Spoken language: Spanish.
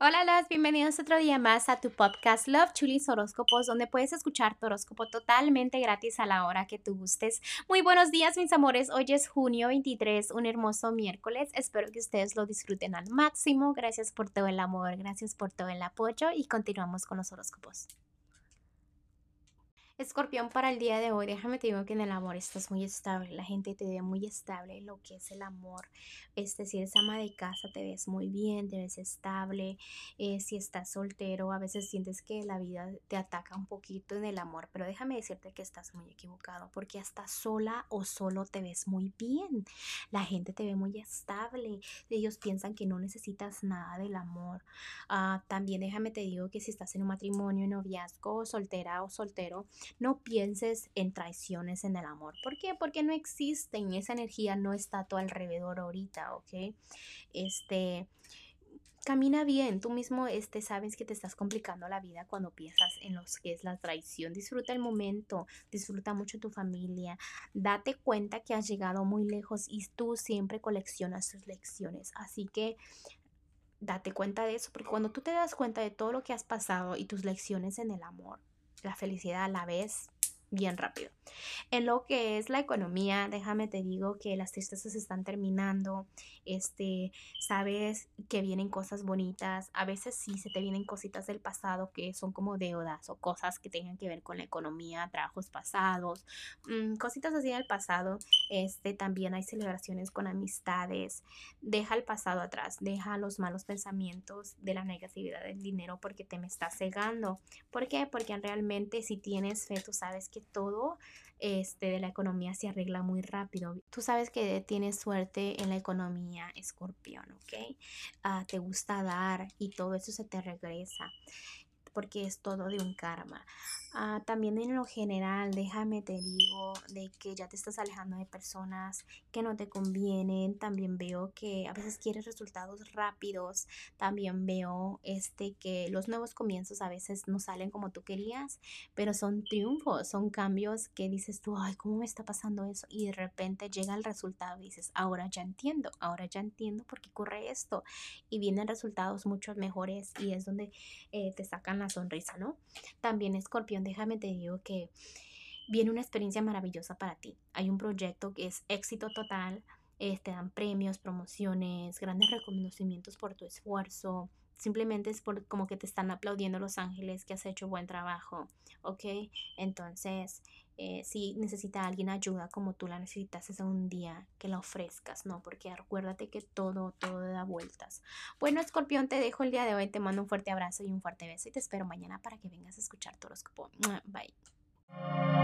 Hola, las bienvenidos otro día más a tu podcast Love Chulis Horóscopos, donde puedes escuchar tu horóscopo totalmente gratis a la hora que tú gustes. Muy buenos días, mis amores. Hoy es junio 23, un hermoso miércoles. Espero que ustedes lo disfruten al máximo. Gracias por todo el amor, gracias por todo el apoyo y continuamos con los horóscopos. Escorpión, para el día de hoy, déjame te digo que en el amor estás muy estable, la gente te ve muy estable, lo que es el amor. Este, si eres ama de casa, te ves muy bien, te ves estable. Eh, si estás soltero, a veces sientes que la vida te ataca un poquito en el amor, pero déjame decirte que estás muy equivocado, porque hasta sola o solo te ves muy bien. La gente te ve muy estable, ellos piensan que no necesitas nada del amor. Ah, también déjame te digo que si estás en un matrimonio, noviazgo, soltera o soltero, no pienses en traiciones en el amor. ¿Por qué? Porque no existen, esa energía no está a tu alrededor ahorita, ¿ok? Este, camina bien, tú mismo este, sabes que te estás complicando la vida cuando piensas en lo que es la traición. Disfruta el momento, disfruta mucho tu familia, date cuenta que has llegado muy lejos y tú siempre coleccionas tus lecciones. Así que date cuenta de eso, porque cuando tú te das cuenta de todo lo que has pasado y tus lecciones en el amor, la felicidad a la vez bien rápido. En lo que es la economía, déjame te digo que las tristezas están terminando, este, sabes que vienen cosas bonitas, a veces sí se te vienen cositas del pasado que son como deudas o cosas que tengan que ver con la economía, trabajos pasados, mm, cositas así del pasado, este, también hay celebraciones con amistades, deja el pasado atrás, deja los malos pensamientos de la negatividad del dinero porque te me está cegando, ¿por qué? Porque realmente si tienes fe, tú sabes que todo este, de la economía se arregla muy rápido. Tú sabes que tienes suerte en la economía, escorpión, ¿ok? Ah, te gusta dar y todo eso se te regresa porque es todo de un karma. Ah, también en lo general, déjame te digo de que ya te estás alejando de personas que no te convienen. También veo que a veces quieres resultados rápidos. También veo este que los nuevos comienzos a veces no salen como tú querías, pero son triunfos, son cambios que dices tú, ay, ¿cómo me está pasando eso? Y de repente llega el resultado y dices, ahora ya entiendo, ahora ya entiendo por qué ocurre esto. Y vienen resultados mucho mejores y es donde eh, te sacan sonrisa, ¿no? También Escorpión déjame te digo que viene una experiencia maravillosa para ti. Hay un proyecto que es éxito total, eh, te dan premios, promociones, grandes reconocimientos por tu esfuerzo. Simplemente es por como que te están aplaudiendo los ángeles que has hecho buen trabajo, ¿ok? Entonces, eh, si necesita alguien ayuda como tú la necesitas es un día que la ofrezcas, ¿no? Porque acuérdate que todo, todo da vueltas. Bueno, escorpión, te dejo el día de hoy, te mando un fuerte abrazo y un fuerte beso y te espero mañana para que vengas a escuchar tu horóscopo. Bye.